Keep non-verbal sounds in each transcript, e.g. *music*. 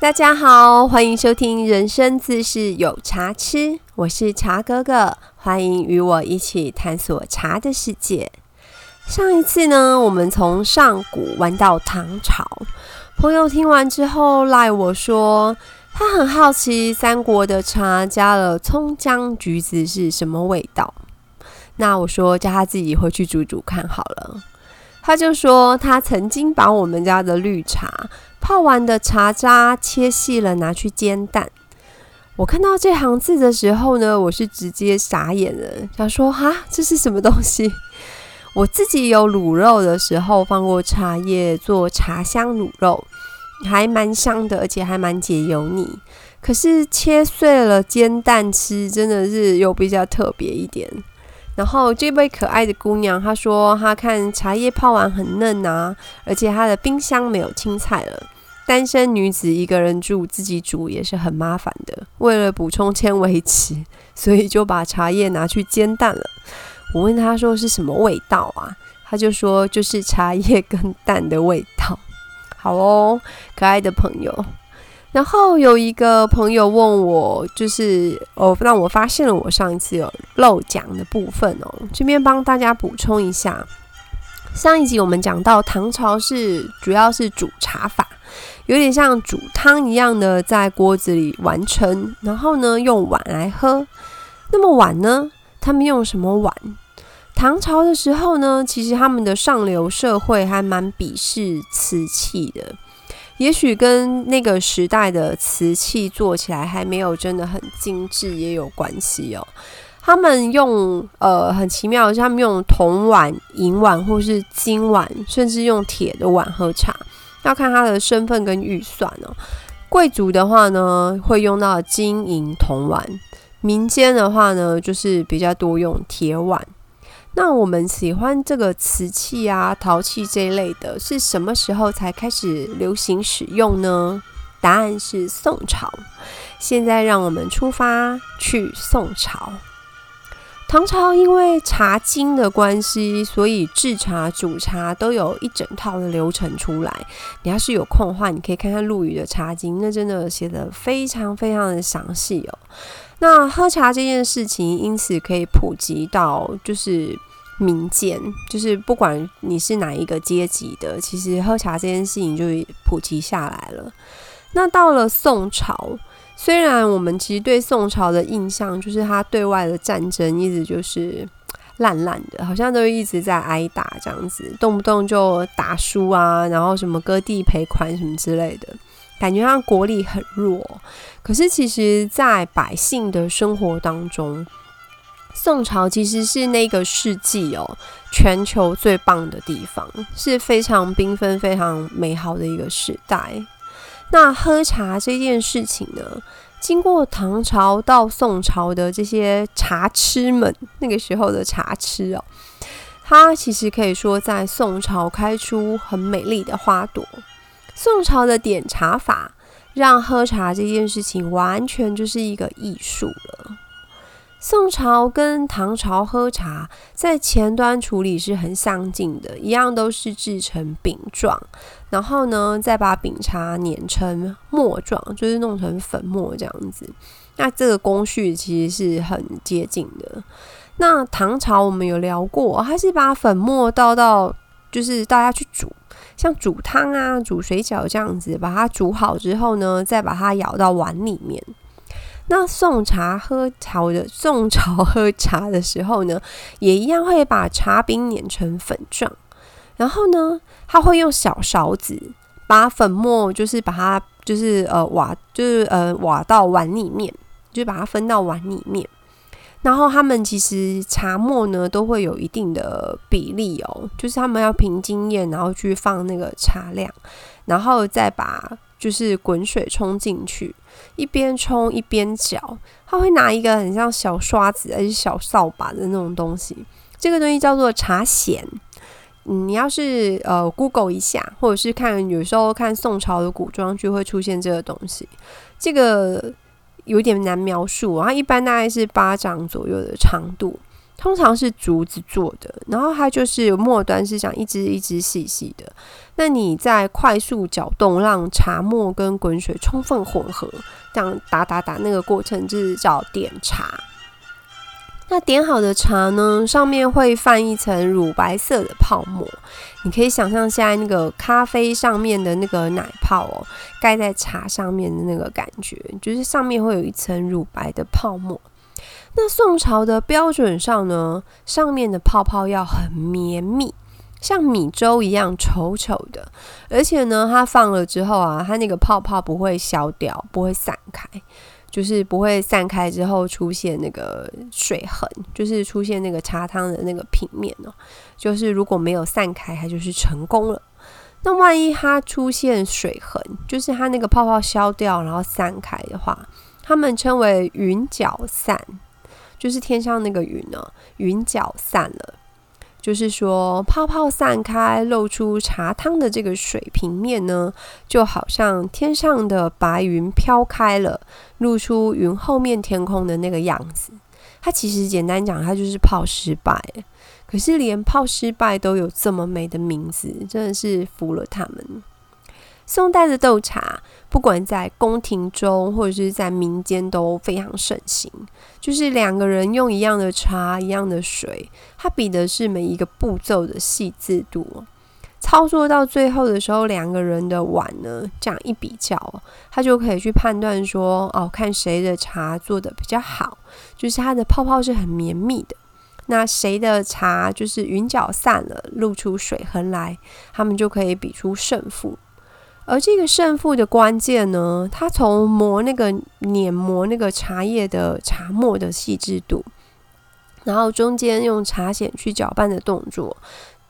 大家好，欢迎收听《人生自是有茶吃》，我是茶哥哥，欢迎与我一起探索茶的世界。上一次呢，我们从上古玩到唐朝，朋友听完之后赖我说，他很好奇三国的茶加了葱姜橘子是什么味道。那我说叫他自己回去煮煮看好了。他就说他曾经把我们家的绿茶。泡完的茶渣切细了，拿去煎蛋。我看到这行字的时候呢，我是直接傻眼了，想说哈，这是什么东西？我自己有卤肉的时候放过茶叶做茶香卤肉，还蛮香的，而且还蛮解油腻。可是切碎了煎蛋吃，真的是又比较特别一点。然后这位可爱的姑娘，她说她看茶叶泡完很嫩啊，而且她的冰箱没有青菜了。单身女子一个人住，自己煮也是很麻烦的。为了补充纤维质，所以就把茶叶拿去煎蛋了。我问她说是什么味道啊？她就说就是茶叶跟蛋的味道。好哦，可爱的朋友。然后有一个朋友问我，就是哦，让我发现了我上一次有漏讲的部分哦，这边帮大家补充一下。上一集我们讲到唐朝是主要是煮茶法，有点像煮汤一样的，在锅子里完成，然后呢用碗来喝。那么碗呢，他们用什么碗？唐朝的时候呢，其实他们的上流社会还蛮鄙视瓷器的。也许跟那个时代的瓷器做起来还没有真的很精致也有关系哦。他们用呃很奇妙的是，他们用铜碗、银碗或是金碗，甚至用铁的碗喝茶，要看他的身份跟预算哦。贵族的话呢，会用到金银铜碗；民间的话呢，就是比较多用铁碗。那我们喜欢这个瓷器啊、陶器这一类的，是什么时候才开始流行使用呢？答案是宋朝。现在让我们出发去宋朝。唐朝因为茶经的关系，所以制茶、煮茶都有一整套的流程出来。你要是有空的话，你可以看看陆羽的茶经，那真的写的非常非常的详细哦。那喝茶这件事情，因此可以普及到就是。民间就是不管你是哪一个阶级的，其实喝茶这件事情就普及下来了。那到了宋朝，虽然我们其实对宋朝的印象就是他对外的战争一直就是烂烂的，好像都一直在挨打这样子，动不动就打输啊，然后什么割地赔款什么之类的，感觉上国力很弱。可是其实，在百姓的生活当中，宋朝其实是那个世纪哦，全球最棒的地方，是非常缤纷、非常美好的一个时代。那喝茶这件事情呢，经过唐朝到宋朝的这些茶痴们，那个时候的茶痴哦，它其实可以说在宋朝开出很美丽的花朵。宋朝的点茶法，让喝茶这件事情完全就是一个艺术了。宋朝跟唐朝喝茶，在前端处理是很相近的，一样都是制成饼状，然后呢，再把饼茶碾成末状，就是弄成粉末这样子。那这个工序其实是很接近的。那唐朝我们有聊过，它是把粉末倒到，就是大家去煮，像煮汤啊、煮水饺这样子，把它煮好之后呢，再把它舀到碗里面。那宋茶喝茶的宋朝喝茶的时候呢，*laughs* 也一样会把茶饼碾成粉状，然后呢，他会用小勺子把粉末，就是把它，就是呃挖，就是呃挖到碗里面，就把它分到碗里面。然后他们其实茶末呢都会有一定的比例哦，就是他们要凭经验，然后去放那个茶量，然后再把就是滚水冲进去。一边冲一边搅，他会拿一个很像小刷子还是小扫把的那种东西，这个东西叫做茶筅。你要是呃 Google 一下，或者是看有时候看宋朝的古装剧会出现这个东西，这个有点难描述啊。一般大概是巴掌左右的长度，通常是竹子做的，然后它就是末端是像一支一支细细的。那你在快速搅动，让茶沫跟滚水充分混合，这样打打打那个过程就是叫点茶。那点好的茶呢，上面会泛一层乳白色的泡沫，你可以想象现在那个咖啡上面的那个奶泡哦，盖在茶上面的那个感觉，就是上面会有一层乳白的泡沫。那宋朝的标准上呢，上面的泡泡要很绵密，像米粥一样稠稠的，而且呢，它放了之后啊，它那个泡泡不会消掉，不会散开，就是不会散开之后出现那个水痕，就是出现那个茶汤的那个平面哦，就是如果没有散开，它就是成功了。那万一它出现水痕，就是它那个泡泡消掉然后散开的话，他们称为云角散。就是天上那个云呢，云搅散了，就是说泡泡散开，露出茶汤的这个水平面呢，就好像天上的白云飘开了，露出云后面天空的那个样子。它其实简单讲，它就是泡失败。可是连泡失败都有这么美的名字，真的是服了他们。宋代的斗茶，不管在宫廷中或者是在民间都非常盛行。就是两个人用一样的茶、一样的水，它比的是每一个步骤的细致度。操作到最后的时候，两个人的碗呢，这样一比较，他就可以去判断说，哦，看谁的茶做的比较好，就是它的泡泡是很绵密的。那谁的茶就是云搅散了，露出水痕来，他们就可以比出胜负。而这个胜负的关键呢，它从磨那个碾磨那个茶叶的茶末的细致度，然后中间用茶筅去搅拌的动作，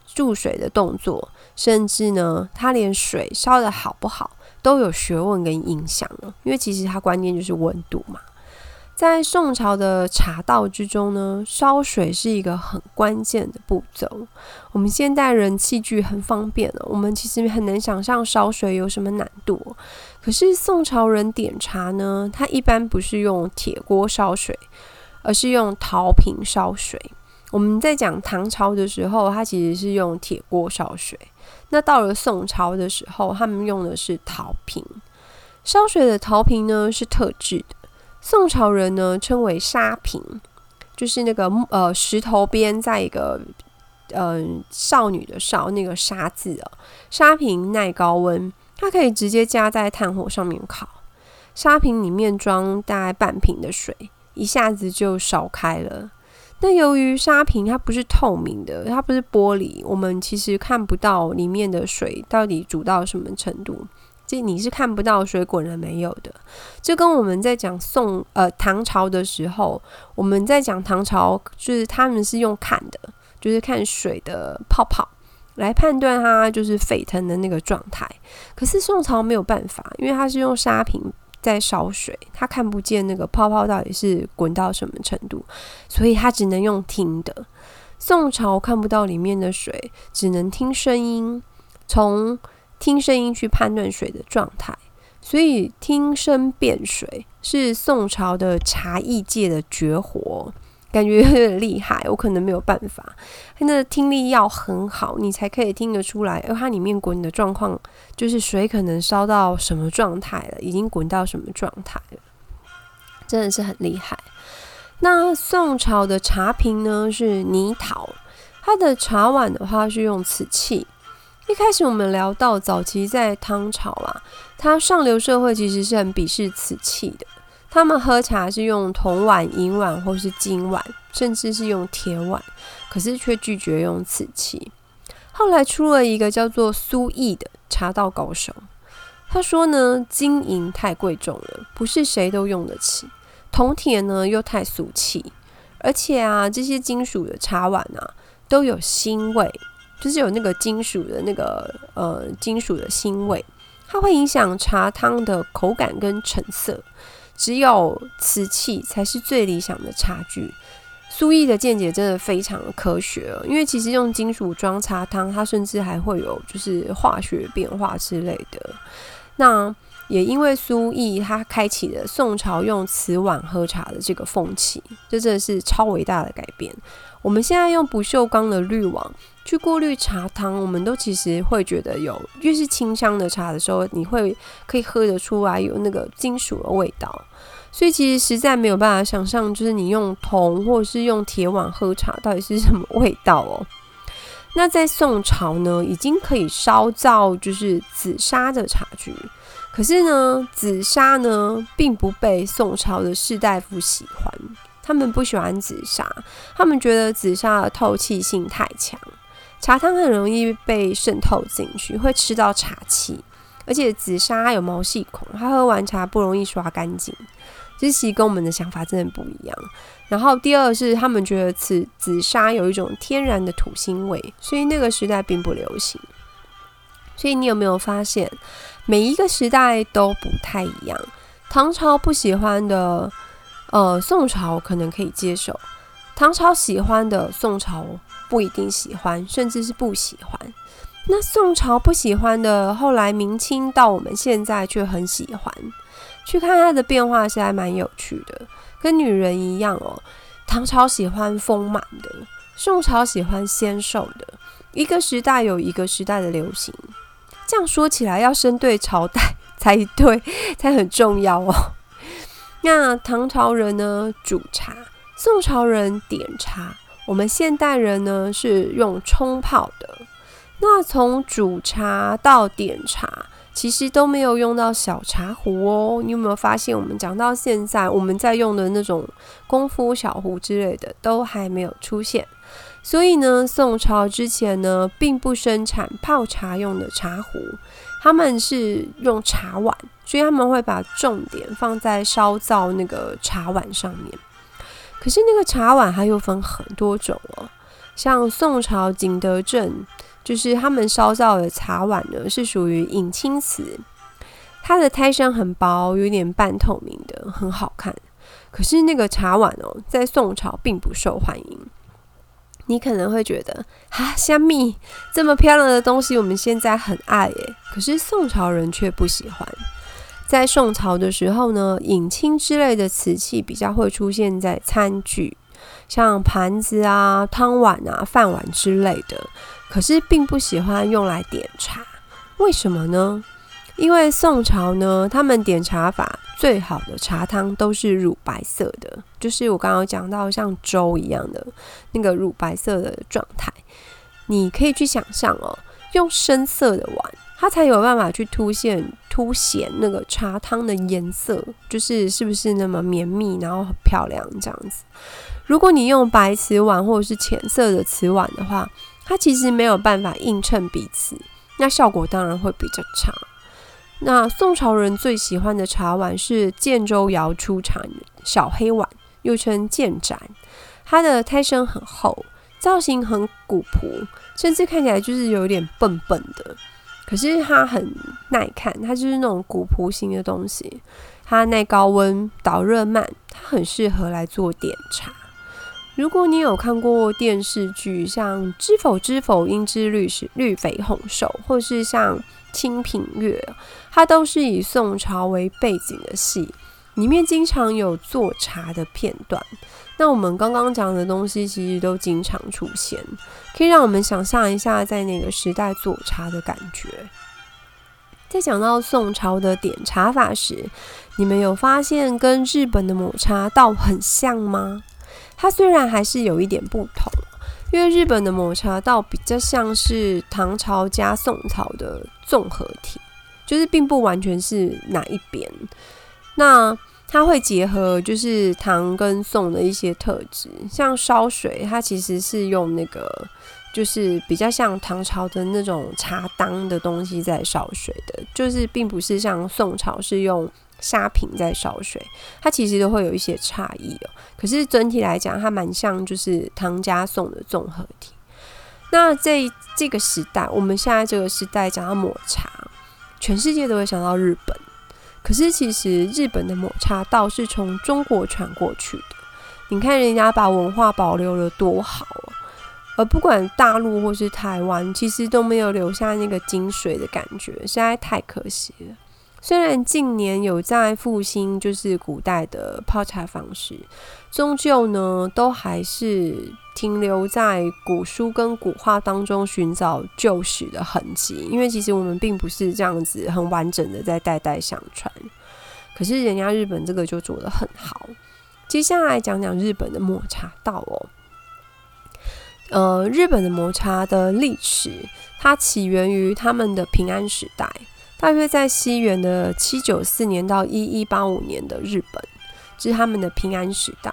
注水的动作，甚至呢，它连水烧的好不好都有学问跟影响了。因为其实它关键就是温度嘛。在宋朝的茶道之中呢，烧水是一个很关键的步骤。我们现代人器具很方便了，我们其实很难想象烧水有什么难度。可是宋朝人点茶呢，他一般不是用铁锅烧水，而是用陶瓶烧水。我们在讲唐朝的时候，它其实是用铁锅烧水。那到了宋朝的时候，他们用的是陶瓶烧水的陶瓶呢，是特制的。宋朝人呢称为沙瓶，就是那个呃石头边在一个嗯少女的少那个沙字啊。沙瓶耐高温，它可以直接加在炭火上面烤。沙瓶里面装大概半瓶的水，一下子就烧开了。那由于沙瓶它不是透明的，它不是玻璃，我们其实看不到里面的水到底煮到什么程度。这你是看不到水滚了没有的，就跟我们在讲宋呃唐朝的时候，我们在讲唐朝，就是他们是用看的，就是看水的泡泡来判断它就是沸腾的那个状态。可是宋朝没有办法，因为它是用沙瓶在烧水，它看不见那个泡泡到底是滚到什么程度，所以它只能用听的。宋朝看不到里面的水，只能听声音，从。听声音去判断水的状态，所以听声辨水是宋朝的茶艺界的绝活，感觉有点厉害。我可能没有办法，那听力要很好，你才可以听得出来，而它里面滚的状况，就是水可能烧到什么状态了，已经滚到什么状态了，真的是很厉害。那宋朝的茶瓶呢是泥陶，它的茶碗的话是用瓷器。一开始我们聊到早期在唐朝啊，它上流社会其实是很鄙视瓷器的，他们喝茶是用铜碗、银碗或是金碗，甚至是用铁碗，可是却拒绝用瓷器。后来出了一个叫做苏毅的茶道高手，他说呢，金银太贵重了，不是谁都用得起，铜铁呢又太俗气，而且啊，这些金属的茶碗啊都有腥味。就是有那个金属的那个呃金属的腥味，它会影响茶汤的口感跟成色。只有瓷器才是最理想的茶具。苏毅的见解真的非常的科学，因为其实用金属装茶汤，它甚至还会有就是化学变化之类的。那也因为苏毅他开启了宋朝用瓷碗喝茶的这个风气，这真的是超伟大的改变。我们现在用不锈钢的滤网去过滤茶汤，我们都其实会觉得有越是清香的茶的时候，你会可以喝得出来有那个金属的味道。所以其实实在没有办法想象，就是你用铜或者是用铁碗喝茶到底是什么味道哦。*laughs* 那在宋朝呢，已经可以烧造就是紫砂的茶具，可是呢，紫砂呢并不被宋朝的士大夫喜欢，他们不喜欢紫砂，他们觉得紫砂的透气性太强，茶汤很容易被渗透进去，会吃到茶气，而且紫砂有毛细孔，它喝完茶不容易刷干净。其实跟我们的想法真的不一样。然后第二是他们觉得紫紫砂有一种天然的土腥味，所以那个时代并不流行。所以你有没有发现，每一个时代都不太一样？唐朝不喜欢的，呃，宋朝可能可以接受；唐朝喜欢的，宋朝不一定喜欢，甚至是不喜欢。那宋朝不喜欢的，后来明清到我们现在却很喜欢。去看它的变化是还蛮有趣的，跟女人一样哦。唐朝喜欢丰满的，宋朝喜欢纤瘦的。一个时代有一个时代的流行，这样说起来要生对朝代 *laughs* 才对，才很重要哦。那唐朝人呢煮茶，宋朝人点茶，我们现代人呢是用冲泡的。那从煮茶到点茶。其实都没有用到小茶壶哦，你有没有发现？我们讲到现在，我们在用的那种功夫小壶之类的都还没有出现。所以呢，宋朝之前呢，并不生产泡茶用的茶壶，他们是用茶碗，所以他们会把重点放在烧造那个茶碗上面。可是那个茶碗它又分很多种哦，像宋朝景德镇。就是他们烧造的茶碗呢，是属于隐青瓷，它的胎身很薄，有点半透明的，很好看。可是那个茶碗哦，在宋朝并不受欢迎。你可能会觉得，哈，香蜜这么漂亮的东西，我们现在很爱耶，可是宋朝人却不喜欢。在宋朝的时候呢，隐青之类的瓷器比较会出现在餐具，像盘子啊、汤碗啊、饭碗之类的。可是并不喜欢用来点茶，为什么呢？因为宋朝呢，他们点茶法最好的茶汤都是乳白色的，就是我刚刚讲到像粥一样的那个乳白色的状态。你可以去想象哦，用深色的碗，它才有办法去凸显凸显那个茶汤的颜色，就是是不是那么绵密，然后很漂亮这样子。如果你用白瓷碗或者是浅色的瓷碗的话，它其实没有办法映衬彼此，那效果当然会比较差。那宋朝人最喜欢的茶碗是建州窑出产小黑碗，又称建盏。它的胎身很厚，造型很古朴，甚至看起来就是有点笨笨的。可是它很耐看，它就是那种古朴型的东西。它耐高温，导热慢，它很适合来做点茶。如果你有看过电视剧，像《知否知否，应知绿是绿肥红瘦》，或是像《清平乐》，它都是以宋朝为背景的戏，里面经常有做茶的片段。那我们刚刚讲的东西，其实都经常出现，可以让我们想象一下在那个时代做茶的感觉。在讲到宋朝的点茶法时，你们有发现跟日本的抹茶道很像吗？它虽然还是有一点不同，因为日本的抹茶道比较像是唐朝加宋朝的综合体，就是并不完全是哪一边。那它会结合就是唐跟宋的一些特质，像烧水，它其实是用那个就是比较像唐朝的那种茶当的东西在烧水的，就是并不是像宋朝是用。沙瓶在烧水，它其实都会有一些差异哦。可是整体来讲，它蛮像就是唐家宋的综合体。那在这个时代，我们现在这个时代讲到抹茶，全世界都会想到日本。可是其实日本的抹茶道是从中国传过去的。你看人家把文化保留了多好哦，而不管大陆或是台湾，其实都没有留下那个精髓的感觉，实在太可惜了。虽然近年有在复兴，就是古代的泡茶方式，终究呢都还是停留在古书跟古画当中寻找旧史的痕迹。因为其实我们并不是这样子很完整的在代代相传。可是人家日本这个就做得很好。接下来讲讲日本的抹茶道哦。呃，日本的抹茶的历史，它起源于他们的平安时代。大约在西元的七九四年到一一八五年的日本，是他们的平安时代。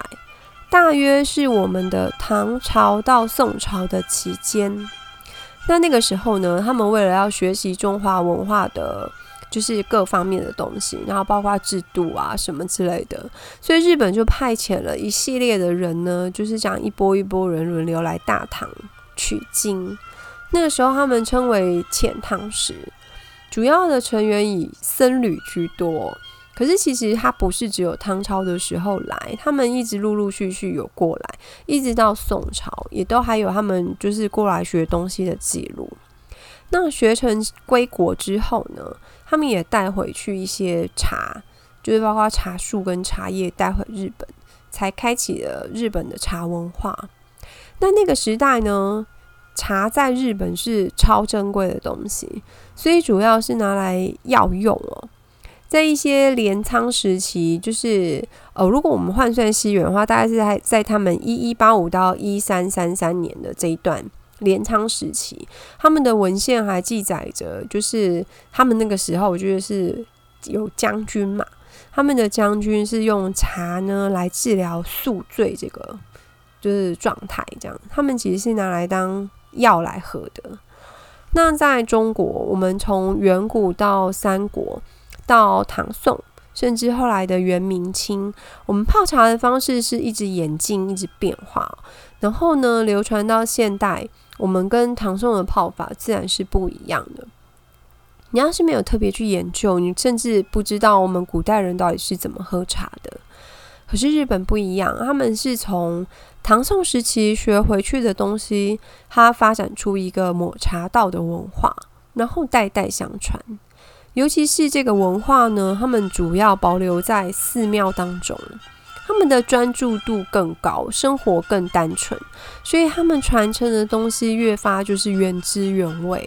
大约是我们的唐朝到宋朝的期间。那那个时候呢，他们为了要学习中华文化的，就是各方面的东西，然后包括制度啊什么之类的，所以日本就派遣了一系列的人呢，就是这样一波一波人轮流来大唐取经。那个时候他们称为遣唐使。主要的成员以僧侣居多，可是其实他不是只有唐朝的时候来，他们一直陆陆续续有过来，一直到宋朝也都还有他们就是过来学东西的记录。那学成归国之后呢，他们也带回去一些茶，就是包括茶树跟茶叶带回日本，才开启了日本的茶文化。那那个时代呢？茶在日本是超珍贵的东西，所以主要是拿来药用哦。在一些镰仓时期，就是呃，如果我们换算西元的话，大概是在在他们一一八五到一三三三年的这一段镰仓时期，他们的文献还记载着，就是他们那个时候，我觉得是有将军嘛，他们的将军是用茶呢来治疗宿醉这个就是状态，这样他们其实是拿来当。药来喝的。那在中国，我们从远古到三国，到唐宋，甚至后来的元明清，我们泡茶的方式是一直演进，一直变化。然后呢，流传到现代，我们跟唐宋的泡法自然是不一样的。你要是没有特别去研究，你甚至不知道我们古代人到底是怎么喝茶的。可是日本不一样，他们是从。唐宋时期学回去的东西，它发展出一个抹茶道的文化，然后代代相传。尤其是这个文化呢，他们主要保留在寺庙当中，他们的专注度更高，生活更单纯，所以他们传承的东西越发就是原汁原味。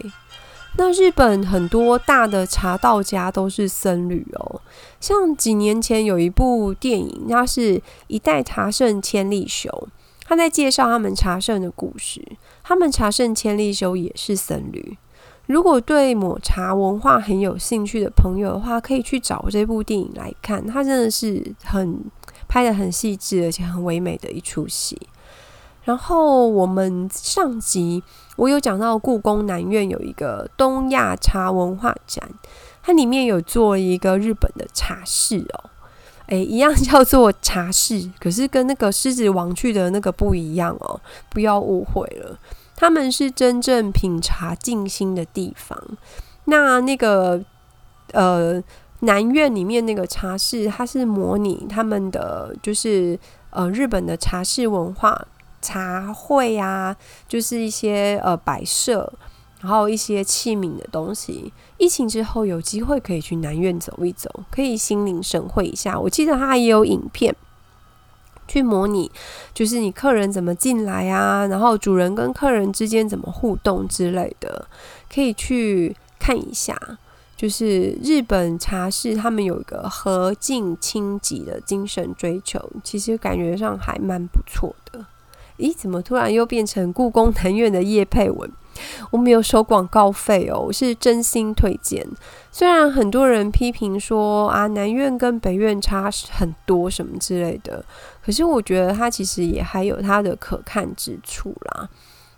那日本很多大的茶道家都是僧侣哦，像几年前有一部电影，它是一代茶圣千利休。他在介绍他们茶圣的故事。他们茶圣千利休也是僧侣。如果对抹茶文化很有兴趣的朋友的话，可以去找这部电影来看。它真的是很拍的很细致，而且很唯美的一出戏。然后我们上集我有讲到故宫南院有一个东亚茶文化展，它里面有做一个日本的茶室哦。诶，一样叫做茶室，可是跟那个狮子王去的那个不一样哦，不要误会了。他们是真正品茶静心的地方。那那个呃南院里面那个茶室，它是模拟他们的就是呃日本的茶室文化，茶会啊，就是一些呃摆设。然后一些器皿的东西，疫情之后有机会可以去南院走一走，可以心领神会一下。我记得他也有影片去模拟，就是你客人怎么进来啊，然后主人跟客人之间怎么互动之类的，可以去看一下。就是日本茶室他们有一个和敬清寂的精神追求，其实感觉上还蛮不错的。咦，怎么突然又变成故宫南院的叶佩文？我没有收广告费哦，我是真心推荐。虽然很多人批评说啊，南院跟北院差很多什么之类的，可是我觉得它其实也还有它的可看之处啦，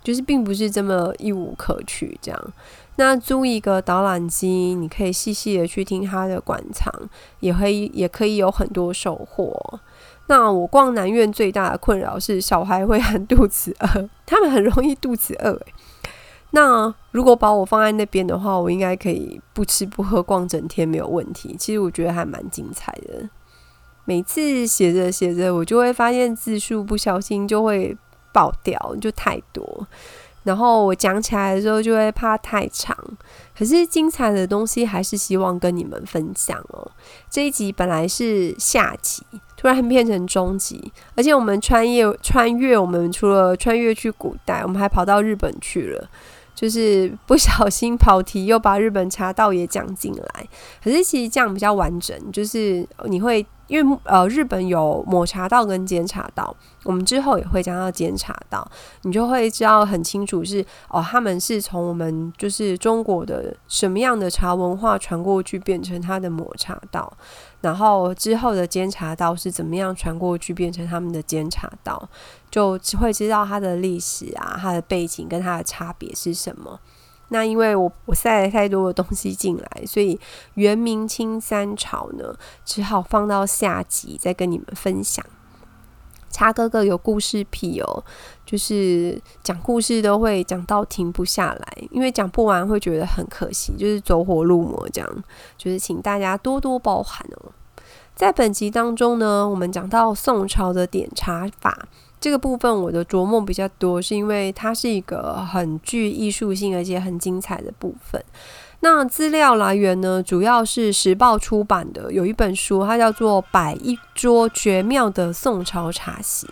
就是并不是这么一无可取这样。那租一个导览机，你可以细细的去听它的馆藏，也可以也可以有很多收获。那我逛南院最大的困扰是小孩会很肚子饿，他们很容易肚子饿诶。那如果把我放在那边的话，我应该可以不吃不喝逛整天没有问题。其实我觉得还蛮精彩的。每次写着写着，我就会发现字数不小心就会爆掉，就太多。然后我讲起来的时候就会怕太长，可是精彩的东西还是希望跟你们分享哦。这一集本来是下集，突然变成中集，而且我们穿越穿越，我们除了穿越去古代，我们还跑到日本去了。就是不小心跑题，又把日本茶道也讲进来。可是其实这样比较完整，就是你会因为呃日本有抹茶道跟煎茶道，我们之后也会讲到煎茶道，你就会知道很清楚是哦他们是从我们就是中国的什么样的茶文化传过去变成它的抹茶道。然后之后的煎茶道是怎么样传过去变成他们的煎茶道，就会知道它的历史啊、它的背景跟它的差别是什么。那因为我我塞了太多的东西进来，所以元明清三朝呢，只好放到下集再跟你们分享。茶哥哥有故事癖哦，就是讲故事都会讲到停不下来，因为讲不完会觉得很可惜，就是走火入魔这样，就是请大家多多包涵哦。在本集当中呢，我们讲到宋朝的点茶法这个部分，我的琢磨比较多，是因为它是一个很具艺术性而且很精彩的部分。那资料来源呢，主要是时报出版的，有一本书，它叫做《摆一桌绝妙的宋朝茶席》，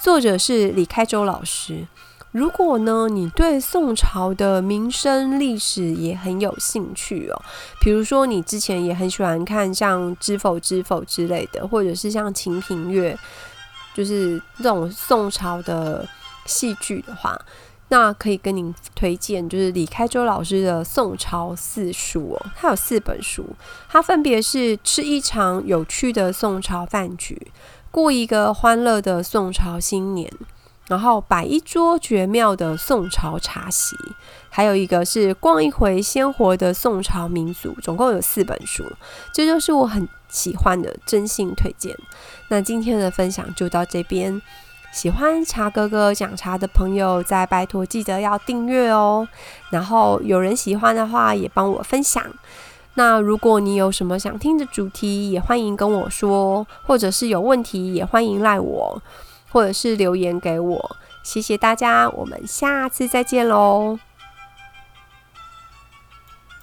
作者是李开周老师。如果呢，你对宋朝的民生历史也很有兴趣哦，比如说你之前也很喜欢看像《知否知否》之类的，或者是像《秦平乐》，就是这种宋朝的戏剧的话。那可以跟您推荐，就是李开周老师的宋朝四书哦，他有四本书，它分别是吃一场有趣的宋朝饭局，过一个欢乐的宋朝新年，然后摆一桌绝妙的宋朝茶席，还有一个是逛一回鲜活的宋朝民族，总共有四本书，这就是我很喜欢的，真心推荐。那今天的分享就到这边。喜欢茶哥哥讲茶的朋友，再拜托记得要订阅哦。然后有人喜欢的话，也帮我分享。那如果你有什么想听的主题，也欢迎跟我说，或者是有问题，也欢迎赖我，或者是留言给我。谢谢大家，我们下次再见喽。